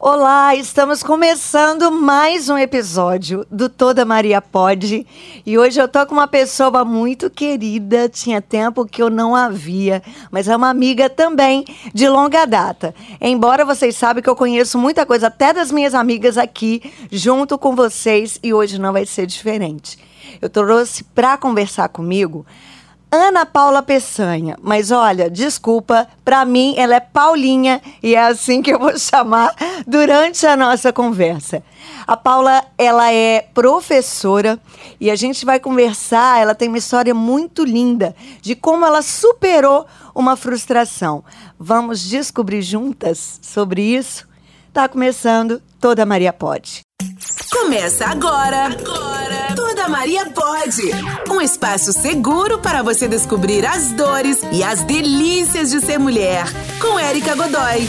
Olá, estamos começando mais um episódio do Toda Maria Pode. E hoje eu tô com uma pessoa muito querida, tinha tempo que eu não a via, mas é uma amiga também de longa data. Embora vocês sabem que eu conheço muita coisa até das minhas amigas aqui, junto com vocês, e hoje não vai ser diferente. Eu trouxe para conversar comigo Ana Paula Peçanha. Mas olha, desculpa, para mim ela é Paulinha e é assim que eu vou chamar durante a nossa conversa. A Paula, ela é professora e a gente vai conversar, ela tem uma história muito linda de como ela superou uma frustração. Vamos descobrir juntas sobre isso? Tá começando Toda Maria Pode. Começa agora. Agora. Toda Maria pode. Um espaço seguro para você descobrir as dores e as delícias de ser mulher. Com Érica Godoy.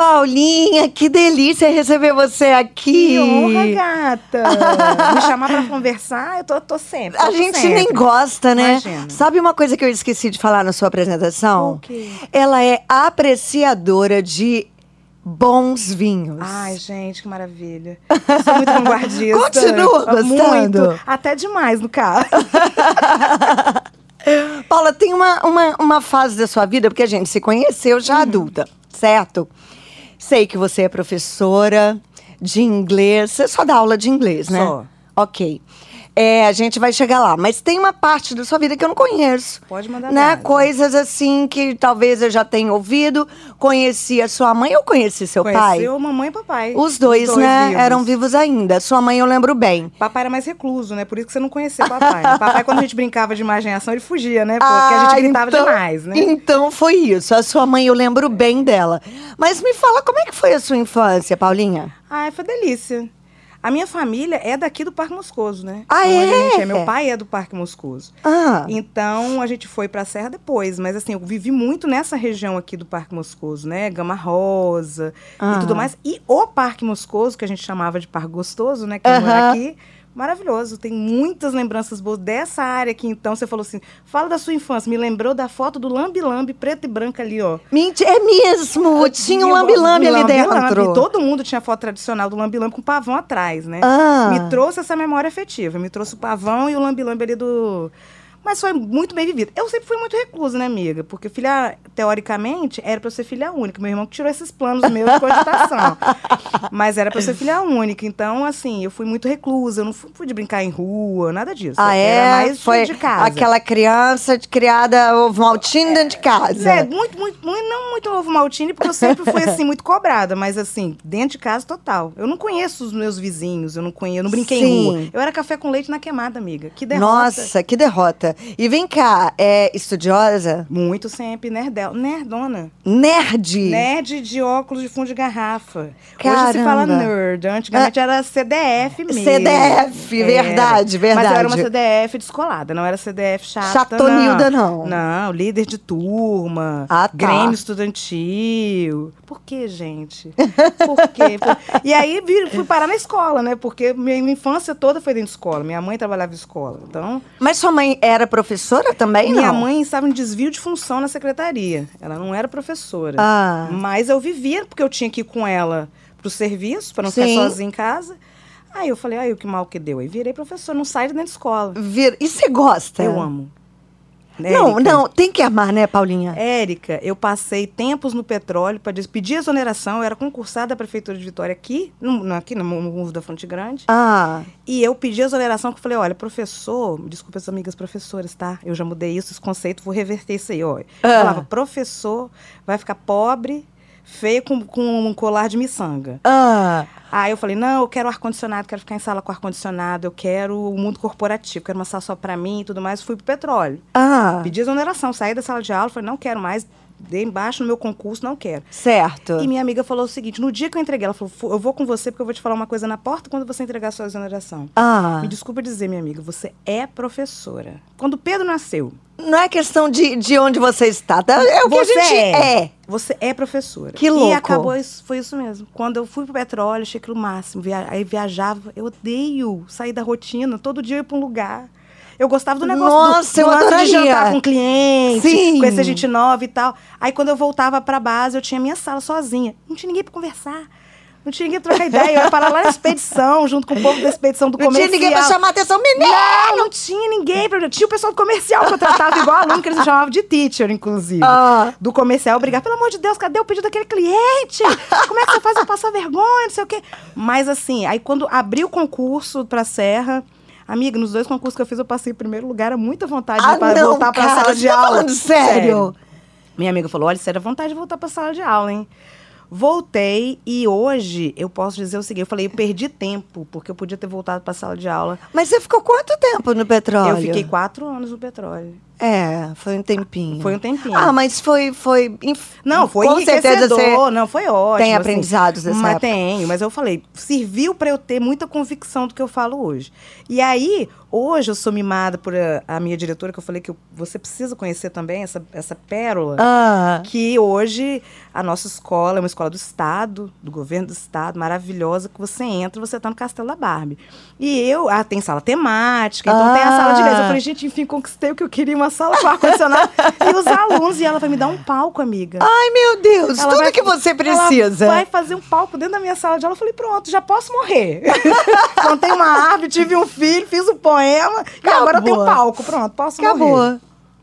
Paulinha, que delícia receber você aqui. Que honra, gata. Me chamar pra conversar, eu tô, tô sempre. A tô gente sempre. nem gosta, né? Imagina. Sabe uma coisa que eu esqueci de falar na sua apresentação? O quê? Ela é apreciadora de bons vinhos. Ai, gente, que maravilha. Sou muito vanguardista. Continua gostando? Muito. Até demais, no caso. Paula, tem uma, uma, uma fase da sua vida, porque a gente se conheceu Uhum. já adulta, certo? Sei que você é professora de inglês. Você só dá aula de inglês, né? Só. Ok. É, a gente vai chegar lá. Mas tem uma parte da sua vida que eu não conheço. Pode mandar né? Coisas assim que talvez eu já tenha ouvido. Conheci a sua mãe ou conheci seu pai? Conheceu mamãe e papai. Os dois, né? vivos. Eram vivos ainda. Sua mãe eu lembro bem. Papai era mais recluso, né? Por isso que você não conheceu papai. né? papai, quando a gente brincava de imaginação, ele fugia, né? Porque a gente Ah, gritava então- demais, né? Então foi isso. A sua mãe eu lembro bem dela. Mas me fala, como é que foi a sua infância, Paulinha? Ai, foi delícia. A minha família é daqui do Parque Moscoso, né? Ah, Onde a gente é? Meu pai é do Parque Moscoso. Ah, Então a gente foi pra Serra depois, mas assim, eu vivi muito nessa região aqui do Parque Moscoso, né? Gama Rosa Ah. e tudo mais. E o Parque Moscoso, que a gente chamava de Parque Gostoso, né? Que Aham. mora aqui. Maravilhoso, tem muitas lembranças boas dessa área aqui. Então, você falou assim: fala da sua infância. Me lembrou da foto do Lambi Lambi, preto e branco ali, ó. mentira, é mesmo! Tinha um o lambi-lambi ali dentro. Todo mundo tinha foto tradicional do lambi lambi com pavão atrás, né? Ah. Me trouxe essa memória afetiva. Me trouxe o pavão e o lambi-lambi ali do. Mas foi muito bem vivido. Eu sempre fui muito reclusa, né, amiga? Porque filha, teoricamente, era pra eu ser filha única. Meu irmão que tirou esses planos meus de cogitação. Mas era pra eu ser filha única. Então, assim, eu fui muito reclusa. Eu não fui, fui de brincar em rua, nada disso. Ah, é? Era mais foi de casa. aquela criança de- criada ovo maltine dentro de casa. É, muito, muito, muito, não muito ovo maltine, porque eu sempre fui assim, muito cobrada, mas assim, dentro de casa total. Eu não conheço os meus vizinhos, eu não conheço, eu não brinquei Sim. em rua. Eu era café com leite na queimada, amiga. Que derrota. Nossa, que derrota. E vem cá, é estudiosa? Muito sempre, nerdel, nerdona. Nerd? Nerd de óculos de fundo de garrafa. Hoje se fala Caramba. Ah, nerd. Antigamente era CDF mesmo. CDF, Era. verdade, verdade. Mas eu era uma CDF descolada, não era CDF chata, Chatonilda, não. Não, líder de turma, Ah, tá. Grêmio estudantil. Por que, gente? Por quê? Por- E aí fui parar na escola, né? Porque minha infância toda foi dentro de escola. Minha mãe trabalhava em escola. Então, Mas sua mãe era professora também, minha não? mãe estava em desvio de função na secretaria. Ela não era professora. Ah. Mas eu vivia, porque eu tinha que ir com ela pro serviço, para não Sim. ficar sozinha em casa. Aí eu falei, ai, o que mal que deu. Aí virei professora, não saio de dentro da escola. Vir... E você gosta? Eu amo. Não, Érica, não, tem que amar, né, Paulinha? Érica, eu passei tempos no petróleo para pedir exoneração. Eu era concursada da Prefeitura de Vitória aqui, no, no- aqui no Morro da Fonte Grande. Ah, E eu pedi exoneração, que eu falei, olha, professor, desculpa as amigas professoras, tá? Eu já mudei isso, esse conceito, vou reverter isso aí, ó. Eu Ah. falava, professor vai ficar pobre, feio, com, com um colar de miçanga. ah, Aí eu falei, não, eu quero ar-condicionado, quero ficar em sala com ar-condicionado, eu quero o mundo corporativo, quero uma sala só pra mim e tudo mais. Fui pro petróleo. ah, Pedi exoneração, saí da sala de aula, falei, não quero mais, dei embaixo no meu concurso, não quero. certo. E minha amiga falou o seguinte: no dia que eu entreguei, ela falou: "Fu- eu vou com você porque eu vou te falar uma coisa na porta quando você entregar a sua exoneração. Ah, Me desculpa dizer, minha amiga, você é professora. Quando o Pedro nasceu, não é questão de, de onde você está, tá? É o que você a gente é. Você é professora. Que louco. E acabou isso, foi isso mesmo. Quando eu fui pro petróleo, achei aquilo máximo. Via, aí viajava, eu odeio sair da rotina. Todo dia eu ia pra um lugar. Eu gostava do negócio Nossa, do, eu do de adoraria. jantar com cliente, Sim. conhecer gente nova e tal. Aí quando eu voltava pra base, eu tinha minha sala sozinha. Não tinha ninguém pra conversar. Não tinha ninguém pra trocar ideia. Eu ia parar lá na expedição, junto com o povo da expedição do Não tinha comercial. ninguém pra chamar atenção, menino! Não, não tinha ninguém. pra- Tinha o pessoal do comercial que eu tratava igual aluno, que eles chamavam de teacher, inclusive. Ah. Do comercial, eu brigava, pelo amor de Deus, cadê o pedido daquele cliente? Como é que você faz eu passar vergonha, não sei o quê. Mas assim, aí quando abri o concurso pra Serra, amiga, nos dois concursos que eu fiz, eu passei em primeiro lugar, era muita vontade Ah, de pa- não, voltar pra cara, sala de tá aula. falando sério? Minha amiga falou: olha, sério, a vontade de voltar pra sala de aula, hein? Voltei e hoje eu posso dizer o seguinte: eu falei, eu perdi tempo, porque eu podia ter voltado pra sala de aula. Mas você ficou quanto tempo no petróleo? Eu fiquei quatro anos no petróleo. É, foi um tempinho. Foi um tempinho. Ah, mas foi. foi inf- Não, foi Com certeza você não, foi ótimo. tem assim. aprendizados dessa Mas época. tenho, mas eu falei, serviu pra eu ter muita convicção do que eu falo hoje. E aí, hoje eu sou mimada por a, a minha diretora, que eu falei que eu- você precisa conhecer também essa, essa pérola. Ah, Que hoje a nossa escola é uma escola do Estado, do governo do Estado, maravilhosa, que você entra você está no Castelo da Barbie. E eu, ah, tem sala temática, então tem a sala de Ah. inglês. Eu falei, gente, enfim, conquistei o que eu queria, uma sala com ar-condicionado. e os alunos, e ela vai me dar um palco, amiga. Ai, meu Deus, Ela tudo vai- que você precisa. vai fazer um palco dentro da minha sala de aula. Eu falei, pronto, já posso morrer. Plantei uma árvore, tive um filho, fiz um poema. E agora eu tenho um Acabou. palco. Pronto, posso morrer. Acabou.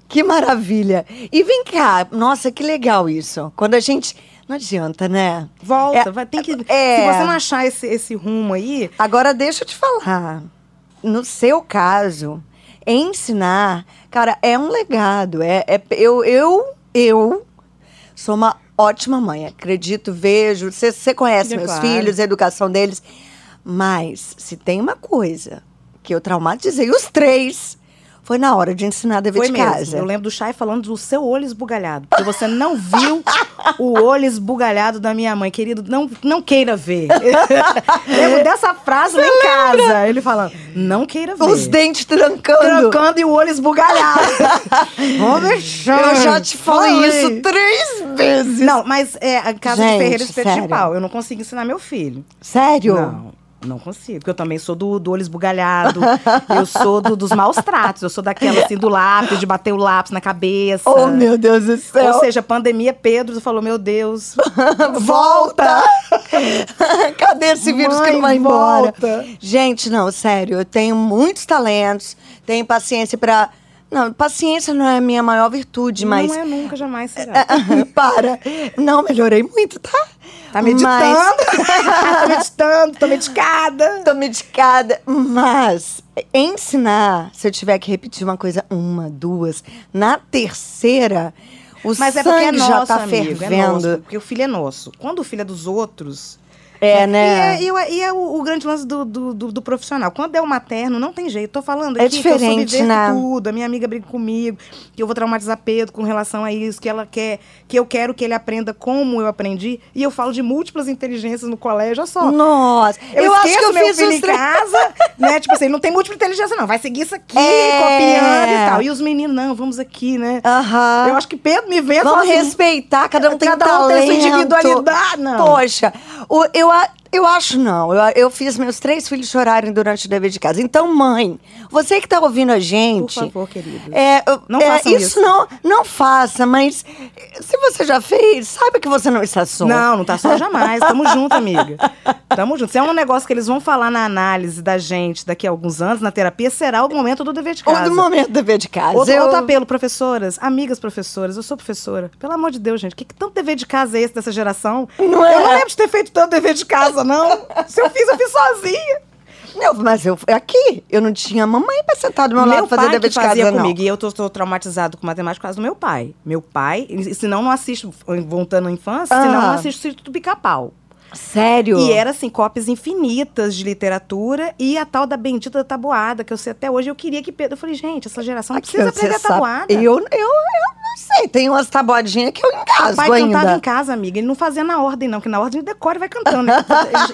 Que maravilha. E vem cá, nossa, que legal isso. Quando a gente. Não adianta, né? Volta, É, vai, tem que. é. Se você não achar esse, esse rumo aí, Agora, deixa eu te falar. No seu caso, ensinar, cara, é um legado. É, é- eu, eu, eu sou uma ótima mãe. Acredito, vejo. Você conhece É meus claro. filhos, a educação deles. Mas, se tem uma coisa que eu traumatizei os três, foi na hora de ensinar dever foi de mesmo. casa. Eu lembro do Chay falando do seu olho esbugalhado. Porque você não viu o olho esbugalhado da minha mãe. Querido, não, não queira ver. lembro dessa frase lá em casa. Ele falando, não queira ver. Os dentes trancando. trancando e o olho esbugalhado. Vamos deixar. Eu já te falei isso três vezes. Não, mas é a casa de Gente, Ferreira Espeto de. Pau. Eu não consigo ensinar meu filho. Sério? Não, não consigo. Porque eu também sou do, do olho esbugalhado. eu sou do- dos maus tratos. Eu sou daquela assim do lápis, de bater o lápis na cabeça. Oh, meu Deus do céu. Ou seja, pandemia, Pedro falou: Meu Deus, Volta! Cadê esse vírus que Mãe, não vai embora? volta. Gente, não, sério, eu tenho muitos talentos, tenho paciência pra. Não, paciência não é a minha maior virtude, mas. não é nunca, jamais será. Para! Não, melhorei muito, tá? Tá meditando? Mas- tá meditando, tô medicada. Tô medicada. Mas ensinar, se eu tiver que repetir uma coisa uma, duas, na terceira, o Mas é sangue porque é nosso, já tá amigo, é fervendo. nosso, porque o filho é nosso. Quando o filho é dos outros. É, né? E é, e é- e é o, o grande lance do, do, do- do profissional. Quando é o materno, não tem jeito. Tô falando É aqui que eu diferente, subverto né? tudo. A minha amiga briga comigo, que eu vou traumatizar Pedro com relação a isso, que ela quer, que eu quero que ele aprenda como eu aprendi. E eu falo de múltiplas inteligências no colégio, olha só. Nossa, Eu, eu, acho que eu meu fiz filho em casa, né? Tipo assim, não tem múltipla inteligência, não. Vai seguir isso aqui, É. copiando e tal. E os meninos, não, vamos aqui, né? Aham. Eu acho que Pedro me vê Vamos assim, respeitar, cada um tem cada um tem talento. sua individualidade, não. Poxa, o- eu, a- eu acho não. Eu, eu fiz meus três filhos chorarem durante o dever de casa. Então, mãe, você que tá ouvindo a gente... Por favor, queridos. É, Não é, façam isso. isso. Não, não faça, mas se você já fez, saiba que você não está só. Não, não tá só jamais. Tamo junto, amiga. Tamo junto. Se é um negócio que eles vão falar na análise da gente daqui a alguns anos, na terapia, será o momento do dever de casa. Ou do momento do dever de casa. Outro, eu... outro apelo, professoras, amigas professoras, eu sou professora. Pelo amor de Deus, gente, que, que tanto dever de casa é esse dessa geração? Não é? Eu não lembro de ter feito tanto dever de casa, não. Se eu fiz, eu fiz sozinha. Não, mas eu aqui, eu não tinha mamãe pra sentar do meu, lado fazer dever de casa, fazia não. comigo. E eu tô, tô traumatizado com matemática por causa do meu pai. Meu pai, e senão não assisto, voltando à infância, Ah. senão não assisto Sítio do Pica-Pau. Sério? E era assim, cópias infinitas de literatura e a tal da bendita da tabuada, que eu sei até hoje. Eu queria que Pedro. Eu falei, gente, essa geração não Aqui, precisa aprender sabe, tabuada. Eu, eu, eu não sei, tem umas tabuadinhas que eu O engasgo pai ainda. cantava em casa, amiga. Ele não fazia na ordem, não, que na ordem ele decora e vai cantando. né?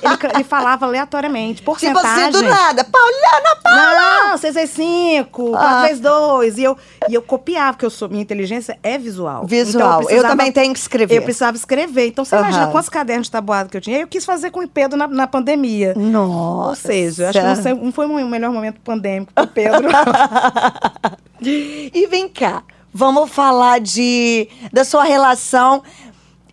Ele, ele, ele falava aleatoriamente, Tipo porcentagem. assim, do nada. Pauliana, Paula! Não, 6 vezes 5, Ah. 4 vezes 2. E eu, e eu copiava, porque eu sou, minha inteligência é visual. Visual. Então, Eu também tenho que escrever. Eu precisava escrever. Então, você Aham. imagina quantos cadernos de tabuada que eu tinha. Eu quis fazer com o Pedro na, na pandemia. Nossa. Ou seja, acho que não, sei- não foi o melhor momento pandêmico pro Pedro. E vem cá, vamos falar de da sua relação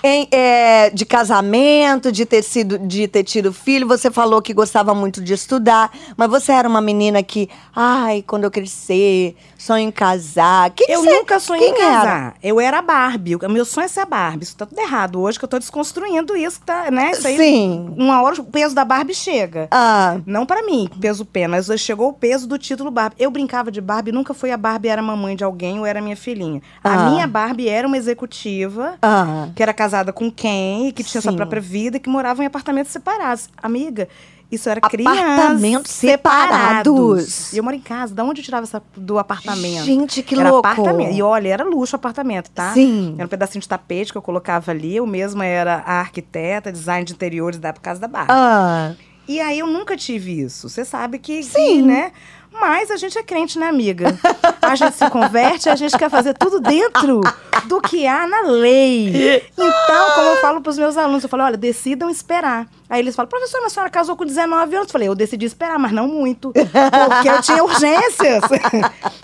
em, é, de casamento, de ter sido, de ter tido filho. Você falou que gostava muito de estudar, mas você era uma menina que, ai, quando eu crescer, sonho em casar. Que que eu você- nunca sonhei em quem era? casar. Eu era a Barbie. O meu sonho é ser a Barbie. Isso tá tudo errado hoje, que eu tô desconstruindo isso, tá, né? Isso aí, Sim. Uma hora o peso da Barbie chega. Ah, Não pra mim, peso pena, mas chegou o peso do título Barbie. Eu brincava de Barbie, nunca fui a Barbie, era mamãe de alguém ou era minha filhinha. Ah. A minha Barbie era uma executiva, ah. que era casada com quem, e que tinha sua Sim. própria vida e que morava em apartamentos separados. Amiga, isso era Apartamentos criança. separados. E eu moro em casa, da onde eu tirava essa do apartamento? Gente, que era louco. apartamento. E olha, era luxo o apartamento, tá? Sim. Era um pedacinho de tapete que eu colocava ali. Eu mesma era a arquiteta, design de interiores da casa da Barbie. Ah, E aí eu nunca tive isso. Você sabe que, Sim. que, né? Mas a gente é crente, né, amiga? A gente se converte, a gente quer fazer tudo dentro do que há na lei. Então, como eu falo para os meus alunos, eu falo, olha, decidam esperar. Aí eles falam, professora, mas a senhora casou com 19 anos. Eu falei, eu decidi esperar, mas não muito. Porque eu tinha urgências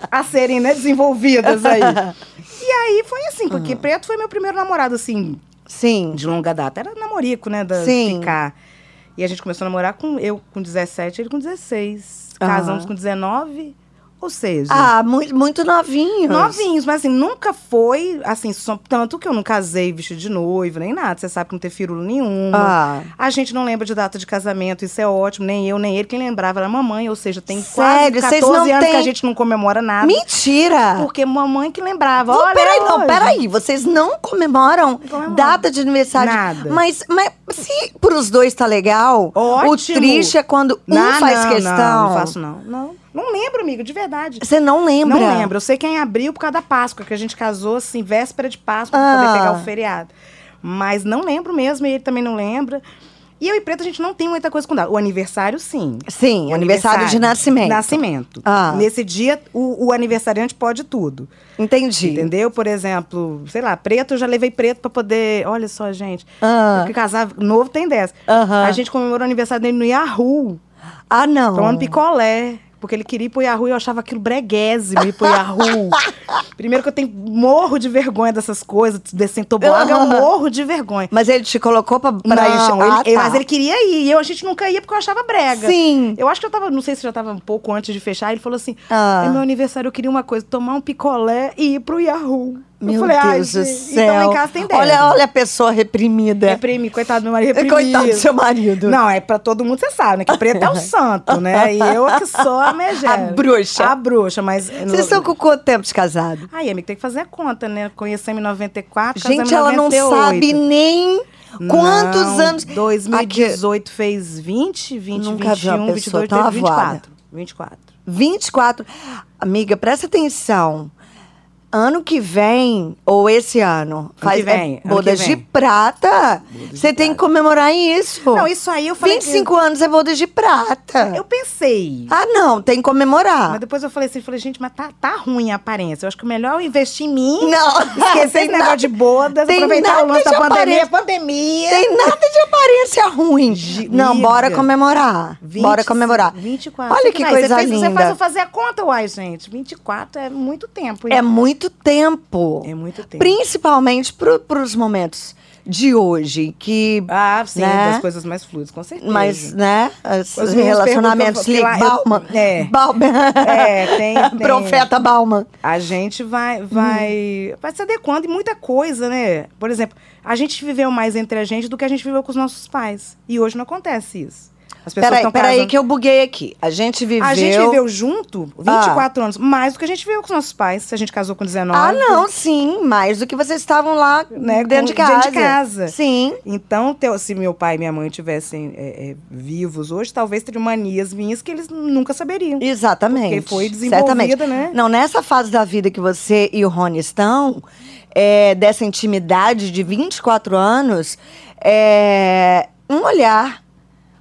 a serem né, desenvolvidas aí. E aí foi assim, porque Preto foi meu primeiro namorado, assim, sim. de longa data. Era namorico, né? Da, Sim. Ficar. E a gente começou a namorar com eu com 17, ele com 16. Casamos com 19. Ou seja, Ah, muito, muito novinhos. novinhos, mas assim, nunca foi, assim, só- tanto que eu não casei vestido de noiva, nem nada. Você sabe que não teve firula nenhuma. Ah. A gente não lembra de data de casamento, isso é ótimo. Nem eu, nem ele. Quem lembrava era a mamãe, ou seja, tem Sério? quase Vocês 14 não anos que têm- a gente não comemora nada. Mentira! Porque mamãe que lembrava. Não, Olha, peraí, não, peraí. Vocês não comemoram comemoro. data de aniversário? Nada. Mas, mas se pros dois tá legal, Ótimo. o triste é quando um Não, faz não, questão. Não, não faço não. Não, não lembro, amigo, de verdade. Você não lembra? Não lembro. Eu sei que é em abril por causa da Páscoa, que a gente casou assim, véspera de Páscoa, pra Ah. poder pegar o feriado. Mas não lembro mesmo, e ele também não lembra. E eu e Preto, a gente não tem muita coisa com data. O aniversário, sim. Sim, O aniversário, de nascimento. Nascimento. Ah. Nesse dia, o, o aniversariante pode tudo. Entendi. Entendeu? Por exemplo, sei lá, preto, eu já levei preto pra poder. Olha só, gente. Ah. Porque casar novo tem dessa. Aham. A gente comemorou o aniversário dele no Yahoo. Ah, não. Tomando picolé. Porque ele queria ir pro Yahoo e eu achava aquilo breguésimo ir pro Yahoo. Primeiro que eu tenho morro de vergonha dessas coisas, descer em tobogã, eu morro de vergonha. Mas ele te colocou pra, pra ir... não, Ah, ele- tá. mas ele queria ir. E eu, a gente nunca ia porque eu achava brega. Sim. Eu acho que eu tava, não sei se já tava um pouco antes de fechar. Ele falou assim: Ah. é meu aniversário, eu queria uma coisa, tomar um picolé e ir pro Yahoo. Meu eu falei, Deus do gente, céu. Então em casa tem olha, olha a pessoa reprimida. Reprimi, coitado do meu marido, reprimido. Coitado do seu marido. Não, é pra todo mundo, você sabe, né? Que preto é o santo, né? E eu que sou a megera. A bruxa. A bruxa, mas... Vocês estão com quanto tempo de casado? Ai, amiga, tem que fazer a conta, né? Conhecemos em 94, Gente, ela não 98. sabe nem quantos Não, anos... 2018 fez 20, 20, Nunca vi uma 21, pessoa 22, tão teve 24. avoada. 24. 24. Amiga, presta atenção. Ano que vem, ou esse ano, faz que vem, é bodas que de vem. prata. Você tem que comemorar isso. Não, isso aí eu falei 25 anos é bodas de prata. Eu pensei. Ah, não, tem que comemorar. Mas depois eu falei assim, falei, gente, mas tá, tá ruim a aparência. Eu acho que o melhor é investir em mim. Não, Esquecer esse negócio nada- de bodas, tem aproveitar o lance de da pandemia. aparência. Pandemia. Tem nada de aparência ruim. Gi- Não, bora comemorar. 20, bora comemorar. 24. Olha que vai, coisa você fez, linda. Você faz eu fazer a conta, uai, gente. 24 é muito tempo. hein? É muito tempo. É muito tempo. Principalmente para os momentos de hoje, que. Ah, sim, né? das coisas mais fluidas, com certeza. Mas, né? Os, relacionamentos perguntam, li porque lá eu- Bauman. é. Bauman. É, tem- tem. Profeta Bauman. A gente vai, vai, vai se adequando em muita coisa, né? Por exemplo, a gente viveu mais entre a gente do que a gente viveu com os nossos pais. E hoje não acontece isso. As pessoas Peraí, estão peraí casando. que eu buguei aqui. A gente viveu... A gente viveu junto 24 anos, mais do que a gente viveu com os nossos pais. Se a gente casou com 19. Ah, não, sim. Mais do que vocês estavam lá Né, dentro, de com- casa. dentro de casa. Sim. Então, se meu pai e minha mãe tivessem é, é, vivos hoje, talvez teriam manias minhas que eles nunca saberiam. Exatamente. Porque foi desenvolvida, Certamente. né? Não, nessa fase da vida que você e o Rony estão, é, dessa intimidade de 24 anos, é, um olhar,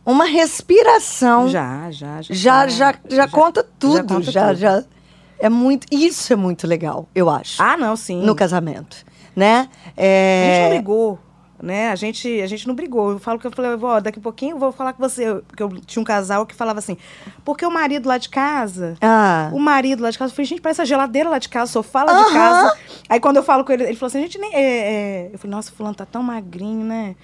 uma respiração. Já, já, já. já, já, já, conta tudo. conta já, tudo. já. É muito. Isso é muito legal, eu acho. Ah, não, sim. no casamento. Né? A gente não É, brigou, né? A gente, a gente não brigou. Eu falo que eu falei, vó, daqui a pouquinho eu vou falar com você. Porque eu tinha um casal que falava assim, porque o marido lá de casa. ah, O marido lá de casa, eu falei, gente, parece a geladeira lá de casa, o sofá lá de Aham. casa. Aí quando eu falo com ele, ele falou assim, a gente nem. é, é... Eu falei, nossa, fulano tá tão magrinho, né?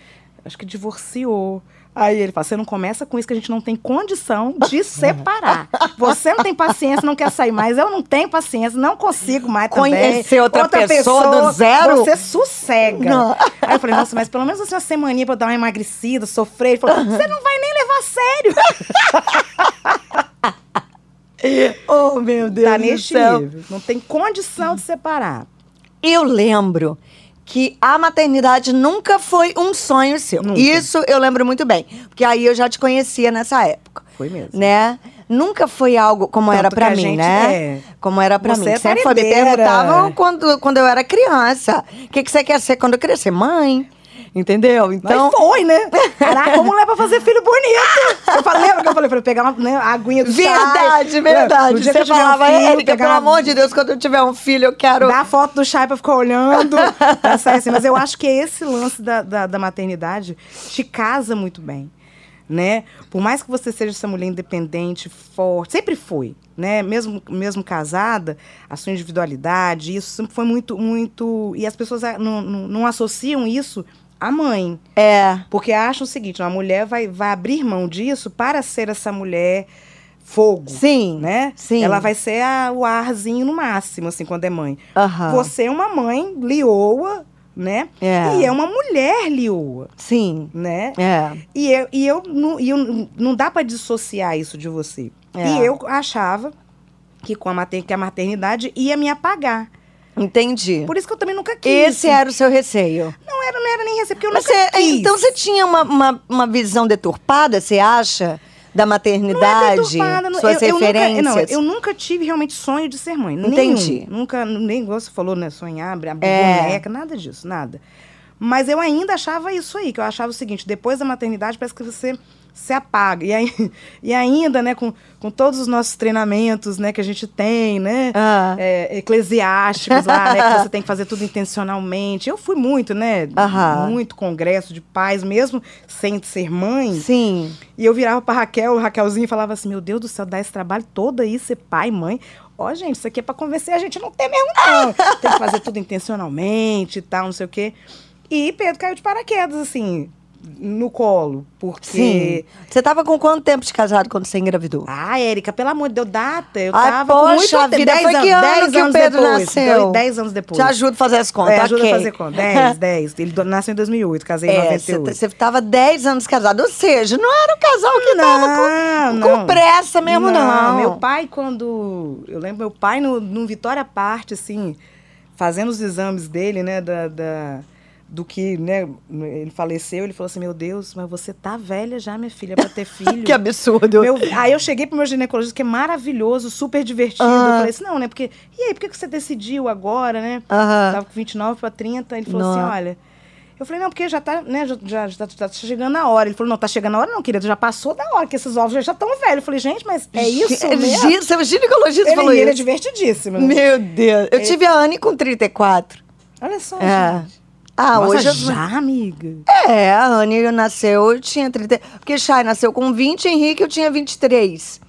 Acho que divorciou. Aí ele fala, você não começa com isso que a gente não tem condição de separar. Você não tem paciência, não quer sair mais. Eu não tenho paciência, não consigo mais também. Conhecer outra pessoa do zero? Você sossega. Não. Aí eu falei, nossa, mas pelo menos assim, uma semaninha pra eu dar uma emagrecida, sofrer. Ele falou, você não vai nem levar a sério. oh, meu Deus Tá neste nível. Não tem condição de separar. Eu lembro que a maternidade nunca foi um sonho seu. Nunca. Isso eu lembro muito bem. Porque aí eu já te conhecia nessa época. Foi mesmo. Né? Nunca foi algo como Tanto era que pra a mim, gente- né? é. Como era pra Você mim. é Sempre foi, me perguntavam quando, quando eu era criança. O que, que você quer ser quando eu crescer? Mãe. Entendeu? Então. Mas foi, né? Caraca, como é pra fazer filho bonito? Eu falei, lembra que eu falei ele pegar uma né, aguinha do Verdade, chai? verdade. Que Você tiver um falava, filho, Érica, pegar pelo amor de Deus, quando eu tiver um filho, eu quero. Dá a foto do chai pra ficar olhando. Pra sair assim. Mas eu acho que esse lance da, da, da maternidade te casa muito bem. Né? Por mais que você seja essa mulher independente, forte, sempre foi, né? Mesmo, mesmo casada, a sua individualidade, isso sempre foi muito, muito. E as pessoas ah, não, não, não associam isso à mãe. É. Porque acham o seguinte: uma mulher vai, vai abrir mão disso para ser essa mulher fogo. Sim. Né? Sim. Ela vai ser a- o arzinho no máximo, assim, quando é mãe. Você é uma mãe lioa, né? É. E é uma mulher lioa, Sim. né? É. E eu, e eu, não, e eu não dá para dissociar isso de você. É. E eu achava que, com a, mater, que a maternidade ia me apagar. Entendi. Por isso que eu também nunca quis. Esse era o seu receio. Não era, não era nem receber, porque eu Mas nunca quis. então você tinha uma, uma, uma visão deturpada, você acha? Da Não é maternidade? não- suas eu, eu referências? Nunca, não, eu nunca tive realmente sonho de ser mãe. Entendi. Nenhum. Nunca, nem igual você falou, né? Sonhar, abrir abrir É. boneca, nada disso, nada. Mas eu ainda achava isso aí, que eu achava o seguinte, depois da maternidade parece que você se apaga. E, aí, e ainda, né, com, com todos os nossos treinamentos, né, que a gente tem, né, Ah. é, eclesiásticos lá, né, que você tem que fazer tudo intencionalmente. Eu fui muito, né, muito congresso de pais, mesmo sem ser mãe. Sim. E eu virava pra Raquel, Raquelzinha, e falava assim: Meu Deus do céu, dar esse trabalho todo aí, ser pai, mãe. Ó, gente, isso aqui é pra convencer a gente não ter mesmo, não. Tem que fazer tudo intencionalmente e tal, não sei o quê. E Pedro caiu de paraquedas, assim, no colo. Porque. Sim. Você tava com quanto tempo de casado quando você engravidou? Ah, Érica, pelo amor de Deus, data. Eu Ai, tava com poxa muito tempo. vida, dez foi que anos, ano dez que o anos Pedro depois. nasceu? Dez anos depois. Te ajuda a fazer as contas, É, ajuda a fazer conta. 10, 10. Ele nasceu em 2008, casei em É, 98. você estava 10 anos casado. Ou seja, não era um casal que tava com, Não, com não. pressa mesmo, não. Meu pai, quando. Eu lembro meu pai no, no Vitória Parte, assim, fazendo os exames dele, né, da. da- do que, né, ele faleceu, ele falou assim: Meu Deus, mas você tá velha já, minha filha, pra ter filho. Que absurdo. Meu- aí eu cheguei pro meu ginecologista, que é maravilhoso, super divertido. Ah. Eu falei assim, não, né? Porque. E aí, por que você decidiu agora, né? Aham. Tava com 29 para 30. Ele falou Nossa. assim: olha. Eu falei, não, porque já tá, né? Já, já, já tá, tá chegando a hora. Ele falou, não, tá chegando a hora, não, querido. Já passou da hora, que esses ovos já estão velhos. Eu falei, gente, mas é isso Ele mesmo? gi- Seu ginecologista Ele, falou ele é isso. divertidíssimo. né? Meu Deus. Eu tive a Anne com 34. Olha só, É. gente. Ah, Nossa, hoje eu... já, amiga. É, a Anne nasceu, eu tinha 30. Porque Chay nasceu com 20, Henrique eu tinha 23.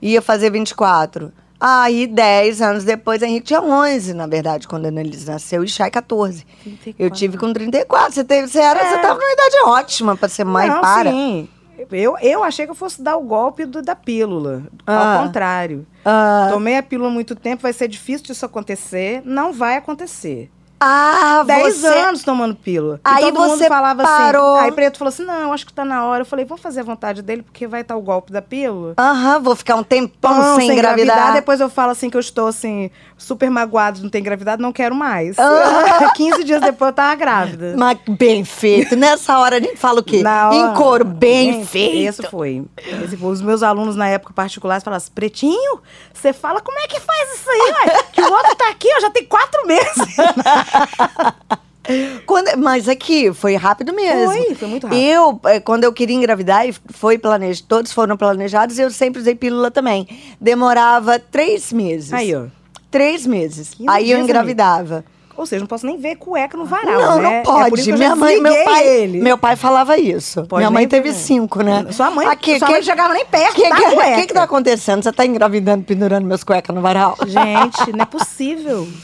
Ia fazer 24. Aí, 10 anos depois, Henrique tinha 11, na verdade, quando a Annelise nasceu, e Chay 14. 34. Eu tive com 34. Você, teve, você, era, É. você tava numa idade ótima pra ser mãe, não, para. sim. Eu, eu achei que eu fosse dar o golpe do- da pílula. Ah. Ao contrário. Ah, Tomei a pílula há muito tempo, vai ser difícil disso acontecer. Não vai acontecer. Ah, 10 você... anos tomando pílula. Aí e todo mundo você falava parou. assim. Aí Preto falou assim: não, acho que tá na hora. Eu falei, vamos fazer a vontade dele, porque vai estar o golpe da pílula. Aham, vou ficar um tempão Pão, sem, engravidar. Depois eu falo assim que eu estou assim, super magoado não ter engravidado, não quero mais. Ah. 15 dias depois eu tava grávida. Mas bem feito. Nessa hora a gente fala o quê? Na hora- em coro, bem, feito. Esse foi. Esse foi. Os meus alunos na época particulares falavam assim, Pretinho, você fala como é que faz isso aí, ué? Que o outro tá aqui, ó, já tem quatro meses. Quando- mas aqui, foi rápido mesmo. Foi, foi muito rápido. Eu, eh, quando eu queria engravidar, e foi planejado, todos foram planejados, eu sempre usei pílula também. Demorava três meses. Aí, ó. Três meses. 15 Aí eu engravidava. Ou seja, não posso nem ver cueca no varal, não, né? não É pode. que eu Minha mãe, meu pai, ele. meu pai falava isso. Pode Minha mãe teve ver. cinco, né? Sua mãe, Aqui, sua que- mãe não chegava nem perto que, da que, cueca. que que tá acontecendo? Você tá engravidando, pendurando meus cuecas no varal? Gente, não é possível.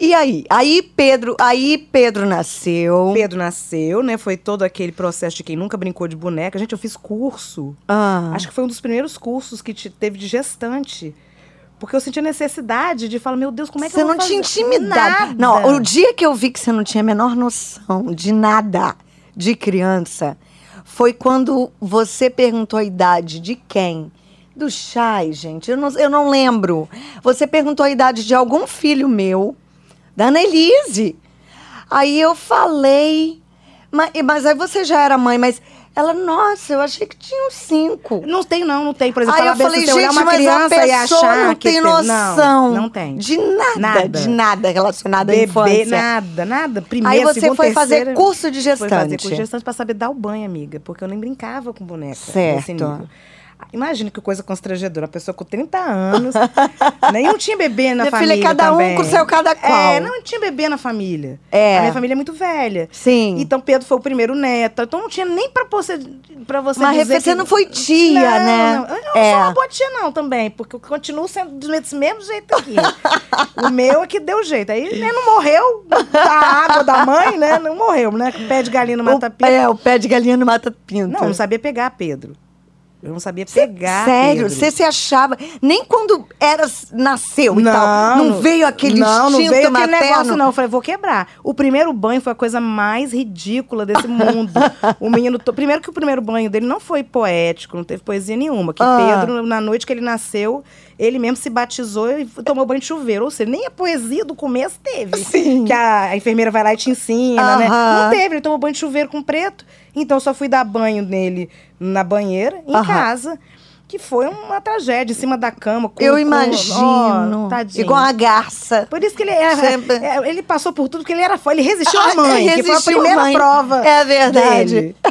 E aí? Aí Pedro, aí Pedro nasceu. Pedro nasceu, né? Foi todo aquele processo de quem nunca brincou de boneca. Gente, eu fiz curso. Ah. Acho que foi um dos primeiros cursos que te- teve de gestante. Porque eu sentia necessidade de falar, meu Deus, como é que Você eu vou não tinha intimidade. Não, o dia que eu vi que você não tinha a menor noção de nada de criança foi quando você perguntou a idade de quem? Do Chay, gente. Eu não, eu não lembro. Você perguntou a idade de algum filho meu, da Annelise. Aí eu falei. Mas, mas aí você já era mãe, mas ela, nossa, eu achei que tinha uns cinco. Não tem, não, não tem. Por exemplo, Aí eu falei, besta, você olhar gente, uma mas a criança e pessoa achar não que tem noção Não, não tem. de nada, Nada. de nada relacionado à Bebê, infância. nada, nada. Aí Primeiro, você segundo, foi fazer curso de Foi fazer gestante. curso de gestante pra saber dar o banho, amiga. Porque eu nem brincava com boneca. Certo. Imagina que coisa constrangedora. Uma pessoa com 30 anos. nem não tinha bebê na Minha família. filha, cada um também. com seu cada qual. É, não tinha bebê na família. É. A minha família é muito velha. Sim. Então Pedro foi o primeiro neto. Então não tinha nem pra você, pra você Mas dizer você que... não foi tia, não, né? Não, eu não É. sou uma boa tia não também, porque eu continuo sendo do mesmo jeito aqui. o meu é que deu jeito. Aí né, não morreu da água da mãe, né? Não morreu, né? Pé de galinha no O- mata-pinto. É, o pé de galinha no mata pinto. Não, não sabia pegar Pedro. Eu não sabia pegar Sério, você se achava. Nem quando era, nasceu e não, tal. Não veio aquele não, instinto não veio materno. aquele negócio, não. Eu falei, vou quebrar. O primeiro banho foi a coisa mais ridícula desse mundo. o menino. to- Primeiro que o primeiro banho dele não foi poético, não teve poesia nenhuma. Que Ah. Pedro, na noite que ele nasceu, ele mesmo se batizou e tomou banho de chuveiro. Ou seja, nem a poesia do começo teve. Sim. Que a, a enfermeira vai lá e te ensina, né? Aham. Não teve, ele tomou banho de chuveiro com preto. Então eu só fui dar banho nele na banheira, em Aham. casa. Que foi uma tragédia, em cima da cama. Com, Eu com- imagino. ó, tadinho. igual a garça. Por isso que ele era, Sempre- é, ele passou por tudo, porque ele era ele resistiu Ah, à mãe, que foi a resistiu primeira mãe. prova. É verdade.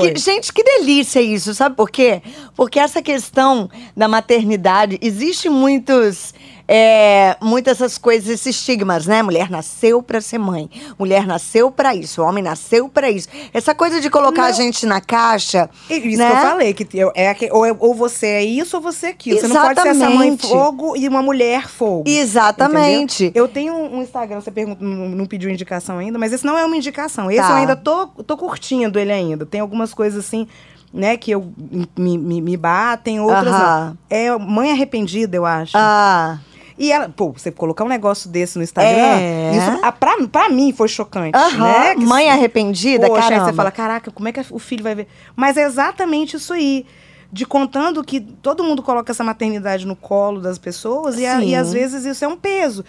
Que- gente, que delícia isso, sabe por quê? Porque essa questão da maternidade, existe muitos. É, muitas essas coisas, esses estigmas, né? Mulher nasceu pra ser mãe, mulher nasceu pra isso, homem nasceu pra isso. Essa coisa de colocar a Não. gente na caixa. Isso né? que eu falei, que é, ou, é- ou você é isso ou você é aquilo. Você não pode ser essa mãe Exatamente. fogo e uma mulher fogo. Exatamente. entendeu? Eu tenho um Instagram, você pergunta, não, pediu indicação ainda, mas esse não é uma indicação. Esse Tá. eu ainda tô, tô curtindo ele ainda. Tem algumas coisas assim, né, que eu me, me, me batem, outras Aham. não. É Mãe Arrependida, eu acho. Ah, E ela, pô, você colocar um negócio desse no Instagram, É. isso a, pra, pra mim foi chocante, aham. né? Que Mãe arrependida, Poxa, aí caramba. você fala, caraca, como é que o filho vai ver? Mas é exatamente isso aí. De contando que todo mundo coloca essa maternidade no colo das pessoas e, a- e às vezes isso é um peso.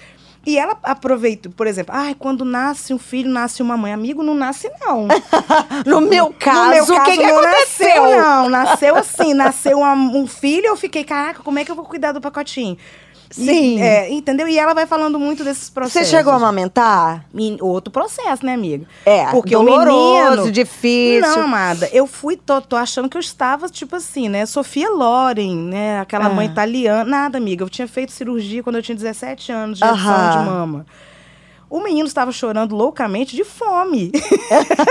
E ela aproveita, por exemplo, ai, quando nasce um filho, nasce uma mãe. Amigo, não nasce, não. no meu caso, no meu o que, que não aconteceu? Nasceu, não, nasceu assim, nasceu um filho, eu fiquei, caraca, como é que eu vou cuidar do pacotinho? E, Sim. é, entendeu? E ela vai falando muito desses Você processos. chegou a amamentar? Men- Outro processo, né, amiga? É, Porque doloroso, o menino... difícil. Não, amada, eu fui, tô, tô achando que eu estava, tipo assim, né, Sofia Loren, né, aquela Ah. mãe italiana. Nada, amiga, eu tinha feito cirurgia quando eu tinha 17 anos de redução Aham. de mama. O menino estava chorando loucamente de fome.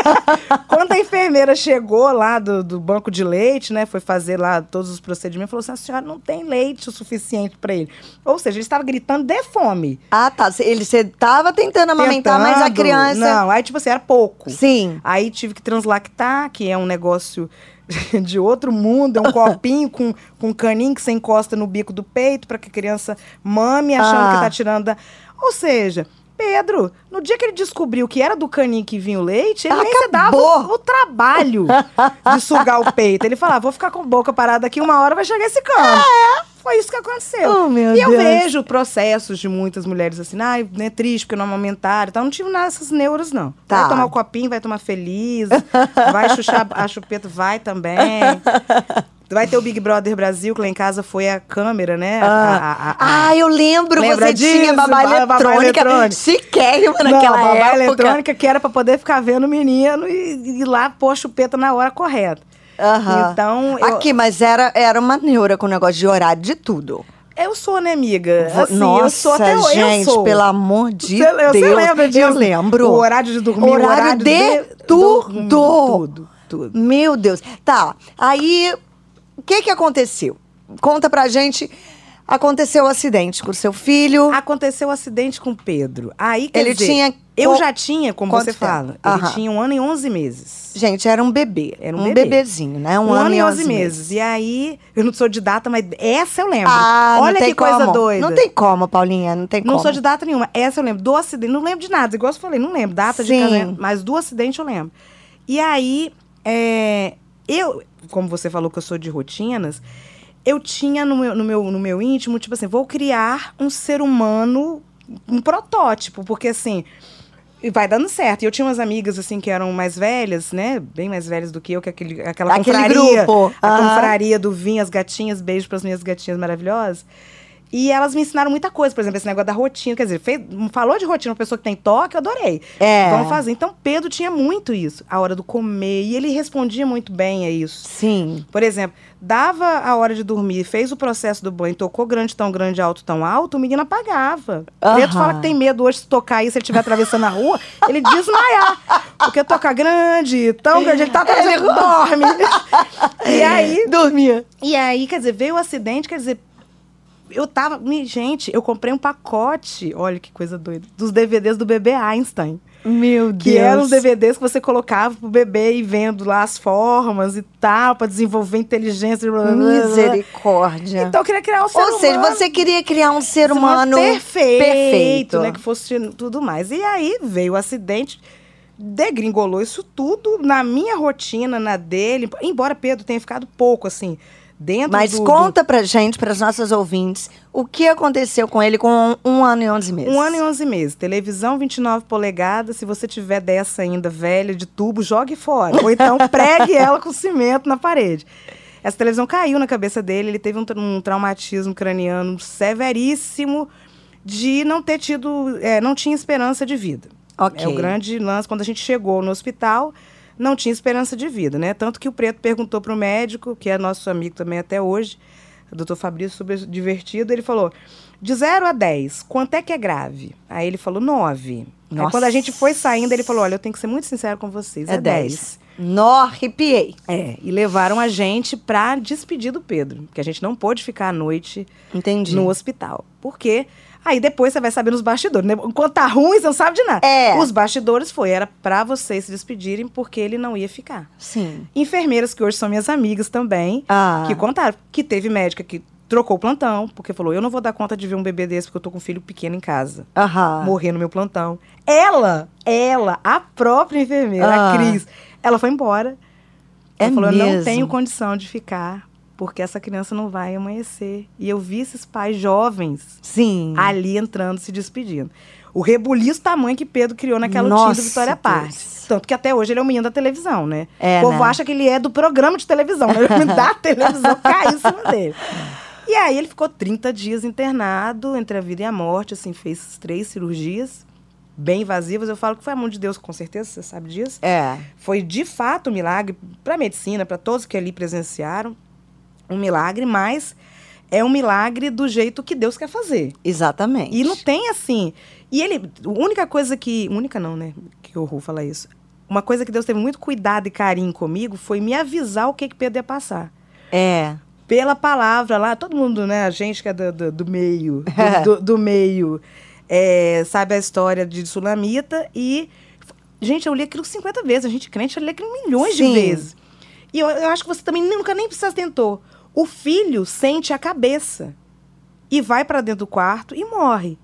Quando a enfermeira chegou lá do, do banco de leite, né, foi fazer lá todos os procedimentos, falou assim: a senhora não tem leite o suficiente para ele. Ou seja, ele estava gritando de fome. Ah, tá. Ele, você tava tentando amamentar, mas a Tentando. criança. Não, aí, tipo assim, era pouco. Sim. Aí tive que translactar, que é um negócio de outro mundo, é um copinho com, com um caninho que você encosta no bico do peito para que a criança mame achando Ah. que tá tirando da... Ou seja, Pedro, no dia que ele descobriu que era do caninho que vinha o leite, ele nem se dava o, o trabalho de sugar o peito. Ele falava, vou ficar com a boca parada aqui, uma hora vai chegar esse cano. Foi isso que aconteceu. Oh, e eu Deus. vejo processos de muitas mulheres assim, ai, né, triste porque não amamentaram e tal. Não tive nada dessas neuras, não. Tá. Vai tomar o copinho, vai tomar feliz, vai chuchar a chupeta, vai também. Vai ter o Big Brother Brasil, que lá em casa foi a câmera, né? A- a- a- a- Ah, eu lembro, Lembra você tinha disso? babá Babá eletrônica, eletrônica. chiquérrima Não, naquela babá época. eletrônica que era pra poder ficar vendo o menino e e ir lá pôr a chupeta na hora correta. Aham. Então, eu- Aqui, mas era, era uma neura com o negócio de horário de tudo. Eu sou, né, amiga? Assim, Nossa, eu sou até hoje. gente, sou. pelo amor de Cê- Deus. Você lembra disso? Eu lembro. O horário de dormir, Horário o horário de, dormir, tudo. Tudo, tudo. Meu Deus. Tá, aí, o que que aconteceu? Conta pra gente. Aconteceu o acidente com o seu filho. Aconteceu o acidente com o Pedro. Aí, Ele dizer, tinha Eu já tinha, como você tempo? fala, Aham. ele tinha um ano e 11 meses. Gente, era um bebê. Era um um bebê. bebezinho, né? Um, Um, ano e 11 meses. E aí, eu não sou de data, mas essa eu lembro. Ah, Olha não que coisa como. doida. Não tem como, Paulinha, não tem Não como. sou de data nenhuma. Essa eu lembro. Do acidente. Não lembro de nada. Igual eu falei, não lembro. Data Sim. de casamento. Mas do acidente eu lembro. E aí, é, eu, como você falou que eu sou de rotinas, eu tinha no meu, no, meu, no meu íntimo, tipo assim, vou criar um ser humano, um protótipo. Porque assim. E vai dando certo. E eu tinha umas amigas, assim, que eram mais velhas, né? Bem mais velhas do que eu, que aquele, aquela Aquele confraria. grupo. A Aham. confraria do vinho, as gatinhas, beijo para as minhas gatinhas maravilhosas. E elas me ensinaram muita coisa, por exemplo, esse negócio da rotina. Quer dizer, fez- falou de rotina, uma pessoa que tem toque, eu adorei. É. Vamos fazer. Então, Pedro tinha muito isso, a hora do comer. E ele respondia muito bem a isso. Sim. Por exemplo, dava a hora de dormir, fez o processo do banho, tocou grande, tão grande, alto, tão alto, o menino apagava. Preto fala que tem medo hoje se tocar aí, se ele estiver atravessando a rua, ele desmaiar. Porque tocar grande, tão grande, ele tá atravessando, dorme. e aí, Dormia. e aí, quer dizer, veio o acidente, quer dizer, eu tava. Gente, eu comprei um pacote, olha que coisa doida, dos DVDs do bebê Einstein. Meu Deus. Que eram os DVDs que você colocava pro bebê e vendo lá as formas e tal, pra desenvolver inteligência. blá, blá, blá. Misericórdia. Então eu queria criar um ser Ou seja, humano. você queria criar um ser ser humano humano perfeito, perfeito. né? Que fosse tudo mais. E aí veio o acidente, degringolou isso tudo na minha rotina, na dele. Embora Pedro tenha ficado pouco, assim, dentro Mas do, do- conta pra gente, pras nossas ouvintes, o que aconteceu com ele com um, ano e onze meses. Um ano e 11 meses. Televisão 29 polegadas. Se você tiver dessa ainda velha de tubo, jogue fora. Ou então pregue ela com cimento na parede. Essa televisão caiu na cabeça dele. Ele teve um, um traumatismo craniano severíssimo de não ter tido. é, não tinha esperança de vida. Ok. É o grande lance. Quando a gente chegou no hospital, não tinha esperança de vida, né? Tanto que o Preto perguntou para o médico, que é nosso amigo também até hoje, o doutor Fabrício, super divertido, ele falou: de 0 a 10, quanto é que é grave? Aí ele falou 9. Aí Nossa. quando a gente foi saindo, ele falou: olha, eu tenho que ser muito sincero com vocês. É, É 10. 10. Nó, arrepiei. É, e levaram a gente pra despedir do Pedro, porque a gente não pôde ficar à noite Entendi. no hospital. Porque aí depois você vai saber nos bastidores, né? Enquanto tá ruim, você não sabe de nada. É. Os bastidores foi, era pra vocês se despedirem porque ele não ia ficar. Sim. Enfermeiras que hoje são minhas amigas também, Ah. que contaram que teve médica que trocou o plantão, porque falou: "Eu não vou dar conta de ver um bebê desse porque eu tô com um filho pequeno em casa". Aham. Morrer no meu plantão. Ela, ela, a própria enfermeira, Ah. a Cris, ela foi embora. É ela falou: "Eu não mesmo? tenho condição de ficar, porque essa criança não vai amanhecer". E eu vi esses pais jovens Sim. ali entrando, se despedindo. O rebuliço tamanho que Pedro criou naquela Nossa, do Vitória. Partes. Tanto que até hoje ele é o menino da televisão, né? É, o povo né? acha que ele é do programa de televisão, né? O menino da televisão caiu em cima dele. E aí ele ficou 30 dias internado, entre a vida e a morte, assim, fez três cirurgias bem invasivas. Eu falo que foi a mão de Deus, com certeza, você sabe disso. É. Foi de fato um milagre para a medicina, para todos que ali presenciaram. Um milagre, mas é um milagre do jeito que Deus quer fazer. Exatamente. E não tem assim. E ele. A única coisa que. Única não, né? Que horror falar isso. Uma coisa que Deus teve muito cuidado e carinho comigo foi me avisar o que, que Pedro ia passar. É. Pela palavra lá, todo mundo, né? A gente que é do, do, do meio, do, do- meio, é, sabe a história de Sulamita. E, gente, eu li aquilo 50 vezes. A gente crente, eu li aquilo milhões Sim. de vezes. E eu, eu acho que você também nunca nem precisa tentou. O filho sente a cabeça e vai para dentro do quarto e morre.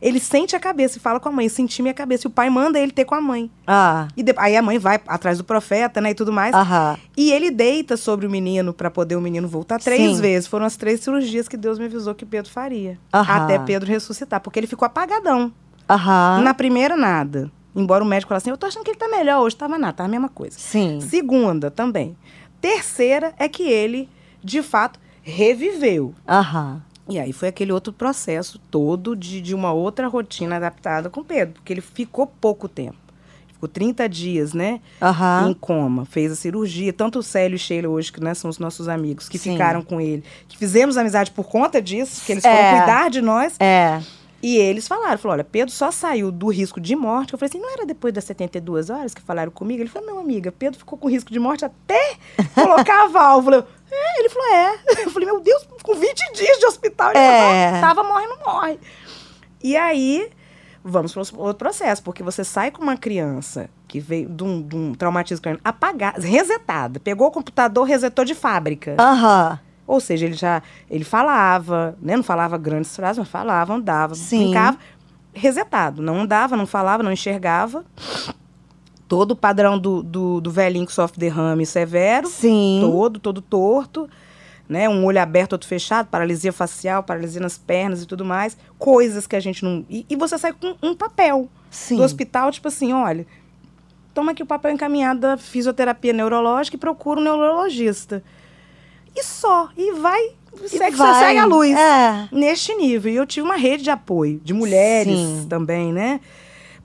Ele sente a cabeça e fala com a mãe, senti minha cabeça. E o pai manda ele ter com a mãe. Ah. E de- aí a mãe vai atrás do profeta, né, e tudo mais. Aham. E ele deita sobre o menino para poder o menino voltar três Sim. vezes. Foram as três cirurgias que Deus me avisou que Pedro faria. Aham. Até Pedro ressuscitar, porque ele ficou apagadão. Aham. Na primeira, nada. Embora o médico falasse assim, eu tô achando que ele tá melhor hoje. Tava nada, tava a mesma coisa. Sim. Segunda, também. Terceira é que ele, de fato, reviveu. Aham. E aí foi aquele outro processo todo de, de uma outra rotina adaptada com Pedro, porque ele ficou pouco tempo. Ficou 30 dias, né? Aham. Em coma. Fez a cirurgia. Tanto o Célio e Sheila hoje, que né, são os nossos amigos, que Sim. ficaram com ele, que fizemos amizade por conta disso, que eles É. foram cuidar de nós. É. E eles falaram, falou, olha, Pedro só saiu do risco de morte. Eu falei assim, não era depois das 72 horas que falaram comigo? Ele falou, não, amiga, Pedro ficou com risco de morte até colocar a válvula. É, ele falou, é. Eu falei, meu Deus, com 20 dias de hospital, ele É. falou, tava morrendo, morre. E aí, vamos para outro processo, porque você sai com uma criança que veio de um, de um traumatismo craniano apagada, resetada, pegou o computador, resetou de fábrica. Aham. Ou seja, ele já ele falava, né? Não falava grandes frases, mas falava, andava, Sim. brincava, resetado. Não andava, não falava, não enxergava. Todo o padrão do, do, do velhinho que sofre derrame severo. Sim. Todo, todo torto. Né? Um olho aberto, outro fechado, paralisia facial, paralisia nas pernas e tudo mais. Coisas que a gente não. E, e você sai com um papel Sim. do hospital, tipo assim, olha, toma aqui o papel encaminhado da fisioterapia neurológica e procura um neurologista. E só. E vai. Segue, você vai. segue a luz. É. Neste nível. E eu tive uma rede de apoio, de mulheres Sim. também, né?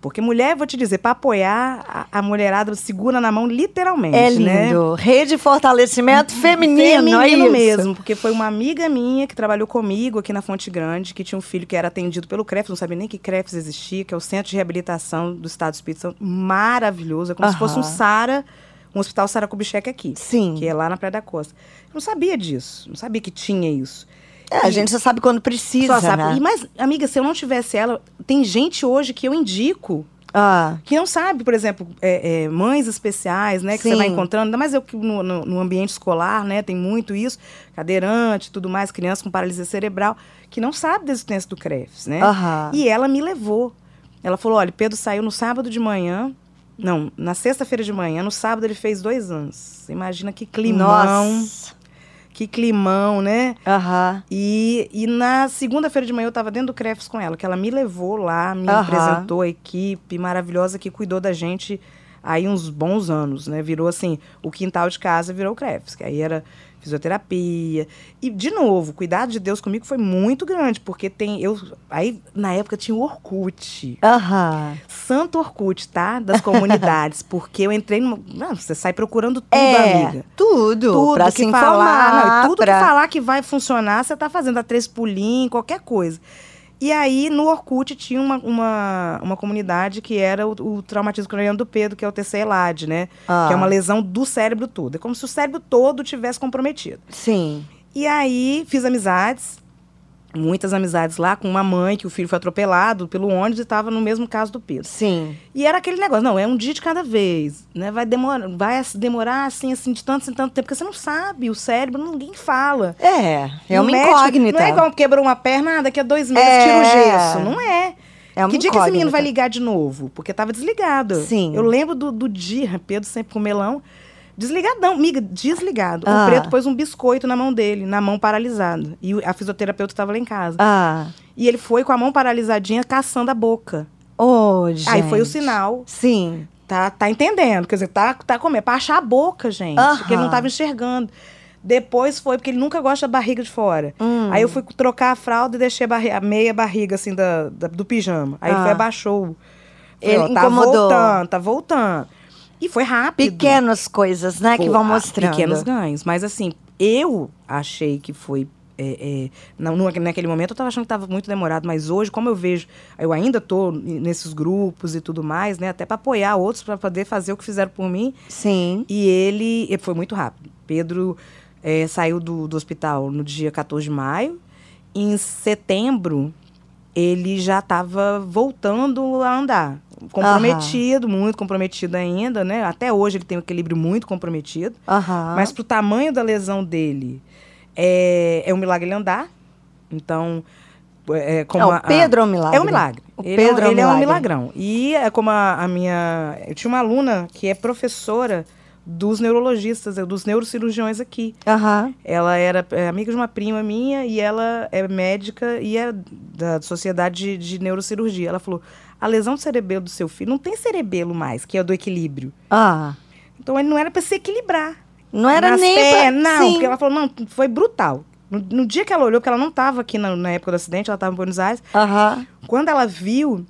Porque mulher, vou te dizer, para apoiar, a, a mulherada segura na mão literalmente, É né? lindo. Rede de fortalecimento feminino, é Feminino isso. mesmo, porque foi uma amiga minha que trabalhou comigo aqui na Fonte Grande, que tinha um filho que era atendido pelo CREFS, não sabia nem que CREFS existia, que é o Centro de Reabilitação do Estado do Espírito Santo, maravilhoso, é como se fosse um. SARA, um hospital Sara Kubitschek aqui, Sim. que é lá na Praia da Costa. Eu não sabia disso, não sabia que tinha isso. É, a gente só sabe quando precisa, Só sabe. né? E, mas, amiga, se eu não tivesse ela, tem gente hoje que eu indico Ah, que não sabe, por exemplo, é, é, mães especiais, né, que você Sim. vai encontrando, ainda mais eu que no, no, no ambiente escolar, né, tem muito isso, cadeirante, tudo mais, criança com paralisia cerebral, que não sabe da existência do CREFS, né? Aham. E ela me levou. Ela falou, olha, Pedro saiu no sábado de manhã, não, na sexta-feira de manhã, no sábado ele fez dois anos. Você imagina que climão, Nossa. Que climão, né? Aham. E, e na segunda-feira de manhã eu estava dentro do CREFS com ela, que ela me levou lá, me Aham. apresentou a equipe maravilhosa que cuidou da gente aí uns bons anos, né? Virou assim, o quintal de casa virou o CREFS, que aí era fisioterapia. E, de novo, o cuidado de Deus comigo foi muito grande, porque tem. Eu, aí, na época, tinha o Orkut. Aham. Santo Orkut, tá? Das comunidades. porque eu entrei numa. Não, você sai procurando tudo, É, amiga tudo. tudo pra que se falar, informar. não, tudo pra... que falar que vai funcionar, você tá fazendo a três pulinhos, qualquer coisa. E aí, no Orkut, tinha uma, uma, uma comunidade que era o, o traumatismo craniano do Pedro, que é o TCELAD, né? Ah. Que é uma lesão do cérebro todo. É como se o cérebro todo tivesse comprometido. Sim. E aí, fiz amizades, muitas amizades lá, com uma mãe que o filho foi atropelado pelo ônibus e estava no mesmo caso do Pedro. Sim. E era aquele negócio, não, é um dia de cada vez, né? Vai demorar, vai assim, demorar assim, assim, de tanto em tanto tempo, porque você não sabe, o cérebro, ninguém fala. É, é uma médico incógnita. Não é igual quebrou uma perna, ah, daqui a dois meses É. tira o gesso. Não é. É que dia que esse menino vai ligar de novo? Porque tava desligado. Sim. Eu lembro do, do dia, Pedro sempre com melão. Desligadão, amiga, desligado. Ah. O preto pôs um biscoito na mão dele, na mão paralisada. E a fisioterapeuta estava lá em casa. Ah. E ele foi com a mão paralisadinha caçando a boca. Ô, gente. Aí foi o sinal. Sim. Tá, tá entendendo? Quer dizer, tá, tá comendo. Pra achar a boca, gente. Aham. Porque ele não tava enxergando. Depois foi, porque ele nunca gosta da barriga de fora. Hum. Aí eu fui trocar a fralda e deixei a, barri- a meia barriga, assim, da, da- do pijama. Aí ele Ah. foi abaixou. Ele Falei, ó, tá incomodou. voltando, tá voltando. E foi rápido. Pequenas coisas, né, que vão mostrando. Pequenos ganhos. Mas assim, eu achei que foi. é, é, não, naquele momento eu tava achando que tava muito demorado, mas hoje, como eu vejo, eu ainda n- nesses grupos e tudo mais, né? Até para apoiar outros para poder fazer o que fizeram por mim. Sim. E ele e foi muito rápido. Pedro é, saiu do, do hospital no dia 14 de maio. Em setembro, ele já estava voltando a andar. Comprometido, muito comprometido ainda, né? Até hoje ele tem um equilíbrio muito comprometido. Aham. Mas pro tamanho da lesão dele, é, é um milagre ele andar. Então, é, como É, o a- a- Pedro é um milagre. É um milagre. O ele Pedro é, é um ele é um milagrão. E é como a, a minha. Eu tinha uma aluna que é professora dos neurologistas, é, dos neurocirurgiões aqui. Aham. Ela era é, amiga de uma prima minha e ela é médica e é da Sociedade de, de Neurocirurgia. Ela falou: a lesão do cerebelo do seu filho não tem cerebelo mais, que é do equilíbrio. Ah. Então ele não era para se equilibrar. Não era Nas nem pra... pernas, Não, Sim. porque ela falou: não, foi brutal. No, no dia que ela olhou, porque ela não estava aqui na, na época do acidente, ela estava em Buenos Aires. Aham. Quando ela viu,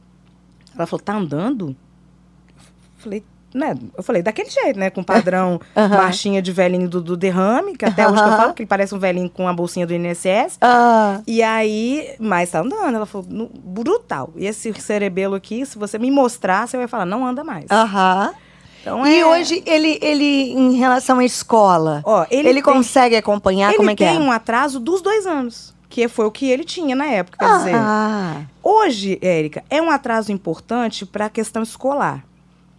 ela falou: tá andando? Eu Falei, né? Eu falei, daquele jeito, né? Com padrão Aham. marchinha de velhinho do, do derrame, que até hoje que eu falo, que ele parece um velhinho com a bolsinha do INSS. Ah. E aí, mas tá andando. Ela falou, "No- brutal. E esse cerebelo aqui, se você me mostrar, você vai falar, não anda mais. Aham. Então E é- hoje, ele, ele, em relação à escola, Ó, ele, ele, tem, consegue acompanhar ele como é que tem é? um atraso dos dois anos. Que foi o que ele tinha na época. Quer dizer, Ah, Hoje, Érica, é um atraso importante para a questão escolar,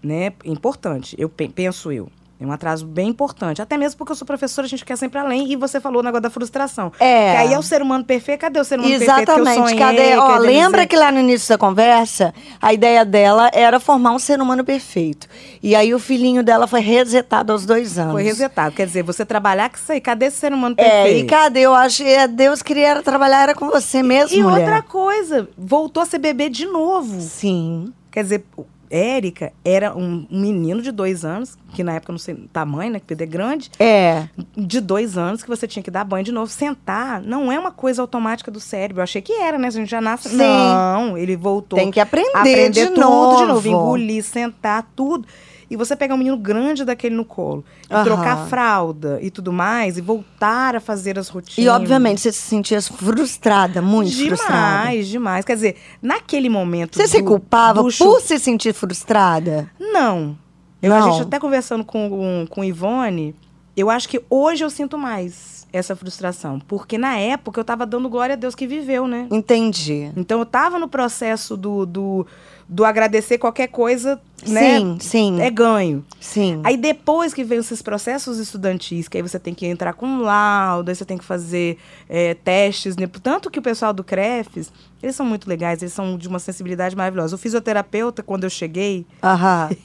né? Importante, eu pe- penso eu. É um atraso bem importante. Até mesmo porque eu sou professora, a gente quer sempre além. E você falou o negócio da frustração. É. Que aí é o ser humano perfeito. Cadê o ser humano perfeito que eu Exatamente. Cadê? Ó, dizer- lembra que lá no início da conversa, a ideia dela era formar um ser humano perfeito. E aí o filhinho dela foi resetado aos dois anos. Foi resetado. Quer dizer, você trabalhar com isso aí. Cadê esse ser humano É, perfeito? e cadê? Eu acho que Deus queria trabalhar era com você mesmo, E mulher. outra coisa, voltou a ser bebê de novo. Sim. Quer dizer, Érica era um, um menino de dois anos, que na época eu não sei tamanho, né? Que bebê é grande. É. de dois anos que você tinha que dar banho de novo. Sentar não é uma coisa automática do cérebro. Eu achei que era, né? A gente já nasce. Sim. Não, ele voltou. Tem que aprender, aprender de tudo novo. de novo. Engolir, sentar, tudo. E você pegar um menino grande daquele no colo, e Aham. trocar fralda e tudo mais, e voltar a fazer as rotinas. E obviamente você se sentia frustrada, muito Demais, frustrada. demais. Quer dizer, naquele momento. Você se do- culpava do por chu- se sentir frustrada? Não. Eu, A Não. gente até conversando com, com, com Ivone, eu acho que hoje eu sinto mais essa frustração. Porque na época eu tava dando glória a Deus que viveu, né? Entendi. Então eu tava no processo do, do, do agradecer qualquer coisa, né? Sim, sim. É ganho. Sim. Aí depois que vem esses processos estudantis, que aí você tem que entrar com um laudo, aí você tem que fazer é, testes, né? Tanto que o pessoal do CREFES, eles são muito legais, eles são de uma sensibilidade maravilhosa. O fisioterapeuta, quando eu cheguei,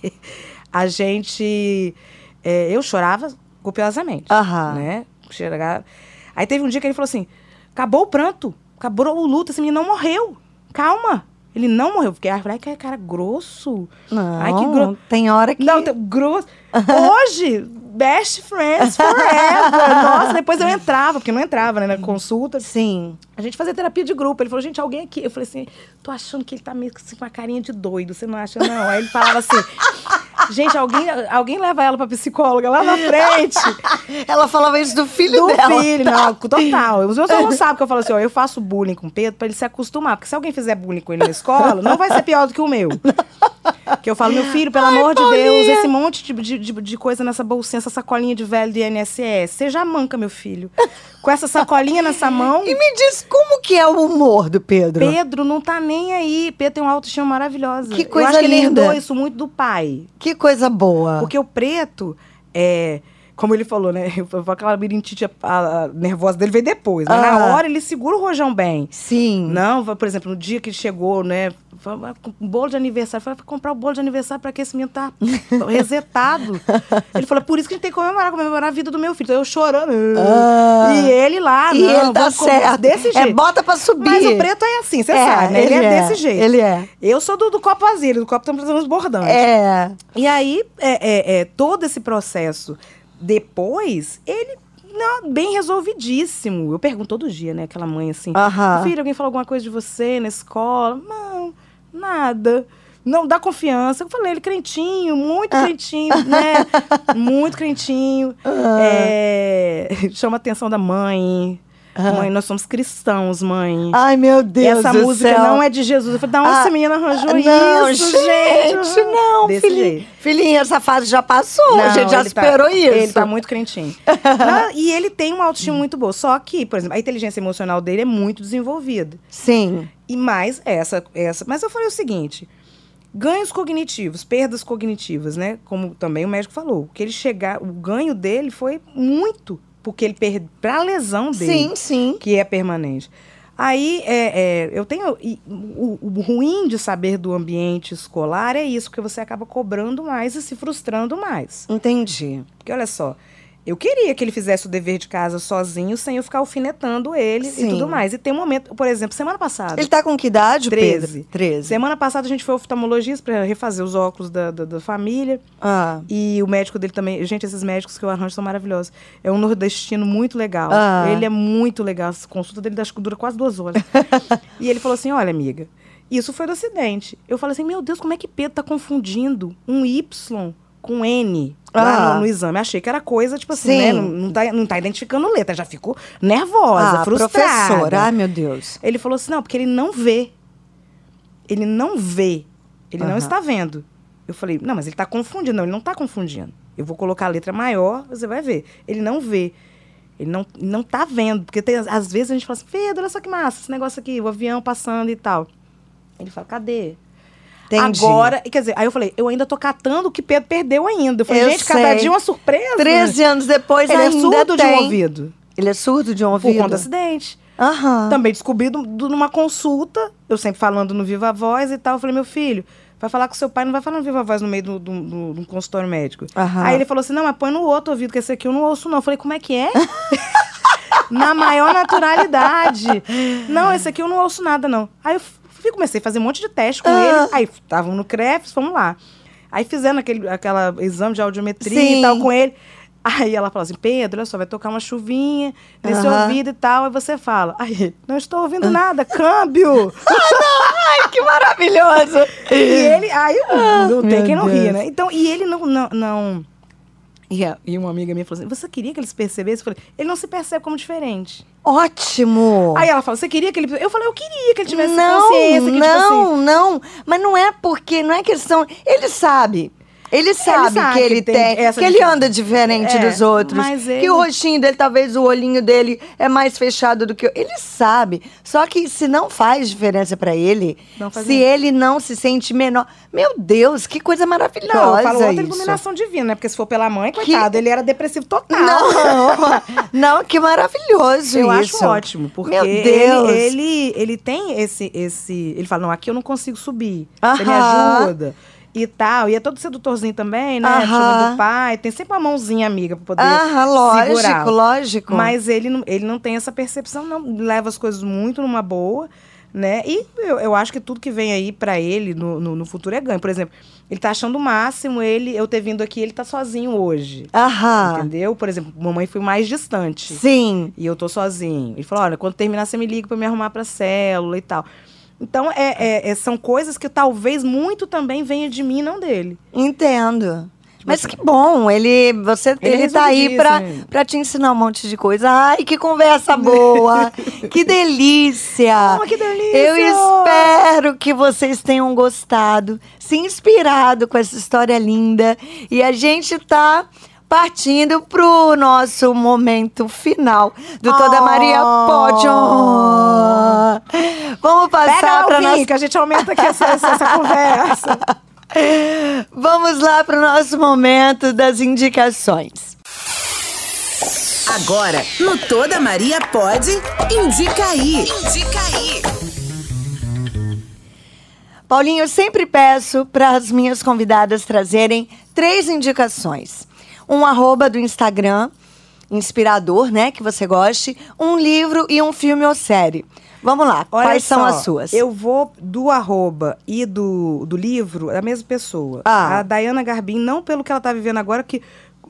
a gente. é, eu chorava copiosamente. Aham. Né? Chegava- Aí teve um dia que ele falou assim: acabou o pranto, acabou o luto, esse menino não morreu. Calma. Ele não morreu. Fiquei, ai, que cara grosso. Não, Ai, que gro... tem hora que... Não, tem- grosso. Hoje, best friends forever. Nossa, depois eu entrava, porque não entrava, né, na consulta. Sim. A gente fazia terapia de grupo. Ele falou, gente, alguém aqui. Eu falei assim, tô achando que ele tá meio assim, com uma carinha de doido. Você não acha, não? Aí ele falava assim, gente, alguém, alguém leva ela pra psicóloga lá na frente. Ela falava isso do filho do dela. filho, não, total. Os meus alunos sabem que eu falo assim, ó, eu faço bullying com o Pedro pra ele se acostumar. Porque se alguém fizer bullying com ele na escola, não vai ser pior do que o meu. Que eu falo, meu filho, pelo amor de Deus, esse monte de, de, de, de coisa nessa bolsinha, essa sacolinha de velho do INSS. Você já manca, meu filho. Com essa sacolinha nessa mão. E me diz como que é o humor do Pedro? Pedro não tá nem aí. Pedro tem uma autoestima maravilhosa. Que Eu coisa acho que ele linda. herdou isso muito do pai. Que coisa boa. Porque o preto, é, como ele falou, né? Eu, eu, aquela birintite a- a- nervosa dele veio depois. Mas Ah. na hora ele segura o rojão bem. Sim. Não, por exemplo, no dia que ele chegou, né? Um bolo de aniversário. Foi comprar o bolo de aniversário para que esse menino tá resetado. Ele falou, por isso que a gente tem que comemorar, comemorar a vida do meu filho. Então eu chorando. Ah. E ele lá, e não, ele tá certo. Desse É jeito. bota pra subir. Mas o preto é assim, você É, sabe, né? Ele, ele é, é, desse jeito. ele é. Eu sou do, do copo vazio, do copo transbordante. É. E aí, é, é, é, todo esse processo depois, ele não, bem resolvidíssimo. Eu pergunto todo dia, né? Aquela mãe assim, Aham. filho, alguém falou alguma coisa de você na escola? Não, nada. Não, dá confiança. Eu falei, ele crentinho, muito Ah. crentinho, né? muito crentinho. É, chama a atenção da mãe. Mãe, nós somos cristãos, mãe. Ai, meu Deus Essa do música céu. não é de Jesus. Eu falei, da onde Ah, essa menina arranjou não, isso, gente? gente? não, Desse filhinha. jeito. Filhinha, essa fase já passou. a Não, gente já tá- superou isso. Ele tá muito crentinho. Não, e ele tem uma autoestima muito boa. Só que, por exemplo, a inteligência emocional dele é muito desenvolvida. Sim. E mais essa, essa. Mas eu falei o seguinte: ganhos cognitivos, perdas cognitivas, né? Como também o médico falou. Que ele chegar, o ganho dele foi muito, porque ele perdeu para a lesão dele Sim, sim. que é permanente. Aí, é, é, eu tenho. e o, o ruim de saber do ambiente escolar é isso, porque você acaba cobrando mais e se frustrando mais. Entendi. Porque olha só, eu queria que ele fizesse o dever de casa sozinho, sem eu ficar alfinetando ele Sim. e tudo mais. E tem um momento, por exemplo, semana passada. Ele tá com que idade, Treze. Pedro? 13. Semana passada a gente foi ao oftalmologista para refazer os óculos da, da, da família. Ah, E o médico dele também. Gente, esses médicos que eu arranjo são maravilhosos. É um nordestino muito legal. Ah. Ele é muito legal. A consulta dele acho que dura quase duas horas. e ele falou assim: olha, amiga, isso foi do acidente. Eu falei assim: meu Deus, como é que Pedro tá confundindo um Y com N lá Ah. no, no exame? Achei que era coisa, tipo assim, Sim. né? Não, não, tá, não tá identificando letra. Já ficou nervosa, ah frustrada. professor. Ai, meu Deus. Ele falou assim: não, porque ele não vê. Ele não vê. Ele não está vendo. Eu falei: não, mas ele está confundindo. Não, ele não está confundindo. Eu vou colocar a letra maior, você vai ver. Ele não vê. Ele não, não tá vendo. Porque tem, às vezes a gente fala assim: Pedro, olha só que massa, esse negócio aqui, o avião passando e tal. Ele fala: cadê? Entendi. Agora, quer dizer, aí eu falei: eu ainda tô catando o que Pedro perdeu ainda. Eu falei: Eu gente, cada sei. dia uma surpresa. 13 anos depois Ele é ainda surdo de tem. um ouvido. Ele é surdo de um Por ouvido? conta do acidente. Também descobri do- do- numa consulta, eu sempre falando no Viva Voz e tal. Eu falei, meu filho, vai falar com seu pai, não vai falar no Viva Voz no meio do- do consultório médico. Aí ele falou assim: não, mas põe no outro ouvido, que esse aqui eu não ouço, não. Eu falei, como é que é? Na maior naturalidade. Não, esse aqui eu não ouço nada, não. Aí eu fui, comecei a fazer um monte de teste com Ah. ele. Aí estavam no CREFS, vamos lá. Aí fizendo aquele aquela exame de audiometria Sim. e tal com ele. Aí ela falou assim, Pedro, olha só, vai tocar uma chuvinha nesse ouvido e tal. Aí você fala, aí, não estou ouvindo nada, câmbio. Ai, que maravilhoso! e ele, aí não tem quem não ria, Deus. né? Então, e ele não... não, não e, a- e uma amiga minha falou assim, você queria que ele se percebesse? Eu falei, ele não se percebe como diferente. Ótimo! Aí ela falou, você queria que ele... Eu falei, eu queria que ele tivesse não, consciência. Que, tipo assim, não, não. Mas não é porque, não é questão. Ele sabe. Ele sabe, sabe que ele que tem tem, que ele anda diferente É, dos outros. mas Que ele- o rostinho dele, talvez o olhinho dele é mais fechado do que o. Ele sabe. Só que se não faz diferença pra ele, se ele não se sente menor. Meu Deus, que coisa maravilhosa. Não, eu falo outra isso. iluminação divina, né? Porque se for pela mãe, coitado, ele era depressivo total. Não, não, que maravilhoso Eu isso. acho ótimo, porque Meu Deus. Ele, ele, ele tem esse, esse. Ele fala, não, aqui eu não consigo subir. Você me ajuda. E tal. E é todo sedutorzinho também, né? Aham. Chuva do pai. Tem sempre uma mãozinha amiga pra poder. Ah, lógico, segurar. lógico. Mas ele não, ele não tem essa percepção, não. Leva as coisas muito numa boa, né? E eu, eu acho que tudo que vem aí pra ele no, no, no futuro é ganho. Por exemplo, ele tá achando o máximo ele, eu ter vindo aqui, ele tá sozinho hoje. Aham. Entendeu? Por exemplo, mamãe foi mais distante. Sim. E eu tô sozinho. Ele falou: olha, quando terminar, você me liga pra me arrumar pra célula e tal. Então, é, é- é- são coisas que talvez muito também venha de mim, não dele. Entendo. Mas que bom, ele, você, Ele ele, tá aí pra te ensinar um monte de coisa. Ai, que conversa boa! que delícia! Oh, que delícia! Eu espero que vocês tenham gostado, se inspirado com essa história linda. E a gente tá partindo pro nosso momento final do Toda Oh. Maria Pode. Vamos passar lá para nossa que a gente aumenta aqui essa, essa, essa conversa. Vamos lá para o nosso momento das indicações. Agora, no Toda Maria Pode, indica aí. Indica aí. Paulinho, eu sempre peço para as minhas convidadas trazerem três indicações. Um arroba do Instagram, inspirador, né, que você goste, um livro e um filme ou série. Vamos lá, Olha quais são só, as suas? Eu vou do arroba e do, do livro, é a mesma pessoa. Ah. A Dayana Garbim, não pelo que ela tá vivendo agora, que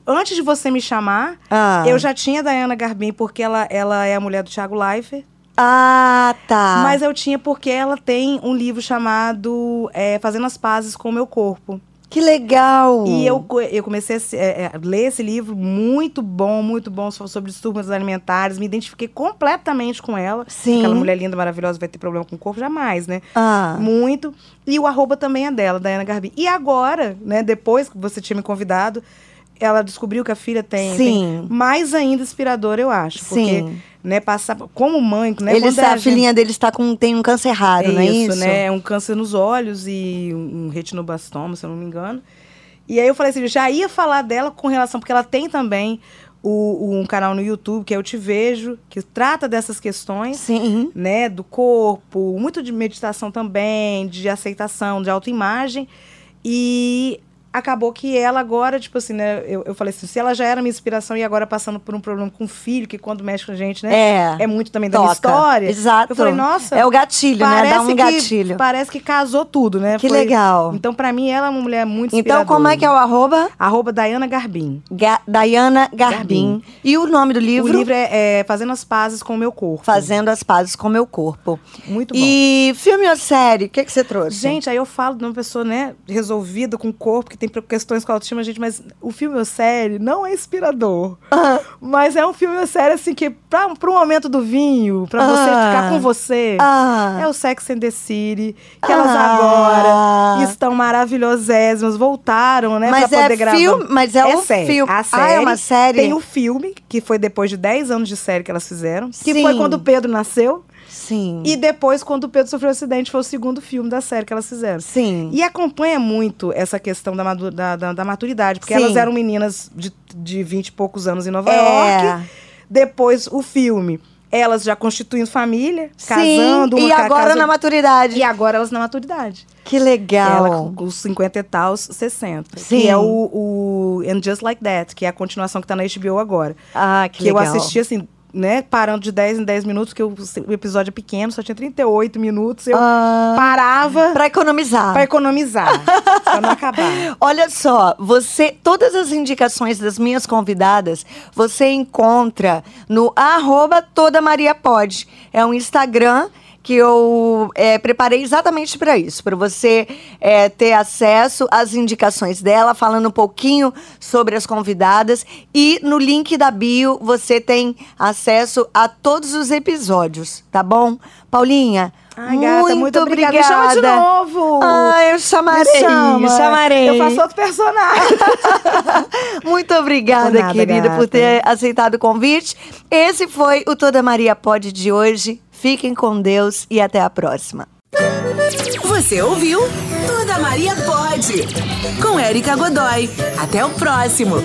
antes de você me chamar, Ah. eu já tinha a Dayana Garbim, porque ela, ela é a mulher do Thiago Leifert. Ah, tá. Mas eu tinha porque ela tem um livro chamado é, Fazendo as Pazes com o Meu Corpo. Que legal! E eu, eu comecei a é, é, ler esse livro, muito bom, muito bom, so- sobre distúrbios alimentares. Me identifiquei completamente com ela. Sim. Aquela mulher linda, maravilhosa, vai ter problema com o corpo? Jamais, né? Ah. Muito. E o arroba também é dela, Dayana Garbim. E agora, né, depois que você tinha me convidado, ela descobriu que a filha tem, Sim. tem mais ainda inspirador, eu acho. Porque, Sim. Né, passar como mãe, né? Ele está, a a gente- filhinha dele está com, tem um câncer raro, não é isso? né? Um câncer nos olhos e um retinobastoma, se eu não me engano. E aí eu falei assim, eu já ia falar dela com relação, porque ela tem também o, um canal no YouTube que é Eu Te Vejo, que trata dessas questões. Sim. Né, do corpo, muito de meditação também, de aceitação, de autoimagem. E acabou que ela agora, tipo assim, né? Eu, eu falei assim, se ela já era minha inspiração e agora passando por um problema com o filho, que quando mexe com a gente, né? É. É muito também da minha história. Exato. Eu falei, nossa. É o gatilho, né? Dá um que, gatilho. Parece que casou tudo, né? Que legal. Então, pra mim, ela é uma mulher muito Então, como é que é o arroba? Arroba Dayana Garbim. Ga Dayana Garbim. Garbim. E o nome do livro? O livro é, é, Fazendo as Pazes com o Meu Corpo. Fazendo as Pazes com o Meu Corpo. Muito bom. E filme ou série? O que, que você trouxe? Gente, aí eu falo de uma pessoa, né, resolvida com o corpo, que tem questões com a autoestima, gente, mas o filme ou série não é inspirador. Ah. Mas é um filme ou série, assim, que pra, pro momento do vinho, pra você Ah. ficar com você, Ah. é o Sex and the City, que elas Ah. agora estão maravilhosésimas, voltaram, né, Mas pra é poder gravar. filme- mas é o série. filme. A Ah, série. é uma série? Tem o filme, que foi depois de 10 anos de série que elas fizeram, que Sim. foi quando o Pedro nasceu. Sim. E depois, quando o Pedro sofreu um acidente, foi o segundo filme da série que elas fizeram. Sim. E acompanha muito essa questão da, madu- da, da- da maturidade, porque Sim. elas eram meninas de, de 20 e poucos anos em Nova É. York. Depois, o filme, elas já constituindo família, Sim, casando. uma e agora casa- na maturidade. E agora elas na maturidade. Que legal. Ela com os 50 e tal, 60. Sim. Que é o, o And Just Like That, que é a continuação que tá na HBO agora. Ah, que, Que, legal. eu assisti assim, né, parando de 10 em 10 minutos, porque o, episódio é pequeno, só tinha 38 minutos. Eu Ah. parava Pra economizar. pra economizar, pra não acabar. Olha só, você, todas as indicações das minhas convidadas, você encontra no arroba Toda Maria Pode. É um Instagram que eu é, preparei exatamente para isso, para você é, ter acesso às indicações dela, falando um pouquinho sobre as convidadas. E no link da bio você tem acesso a todos os episódios, tá bom? Paulinha, Ai, gata, muito, muito obrigada. obrigada. Me chama de novo. Ah, eu chamarei, chama. chamarei. Eu faço outro personagem. Muito obrigada, Por nada, querida, por gata. ter aceitado o convite. Esse foi o Toda Maria Pode de hoje. Fiquem com Deus e até a próxima. Você ouviu? Toda Maria pode. Com Érica Godoy. Até o próximo.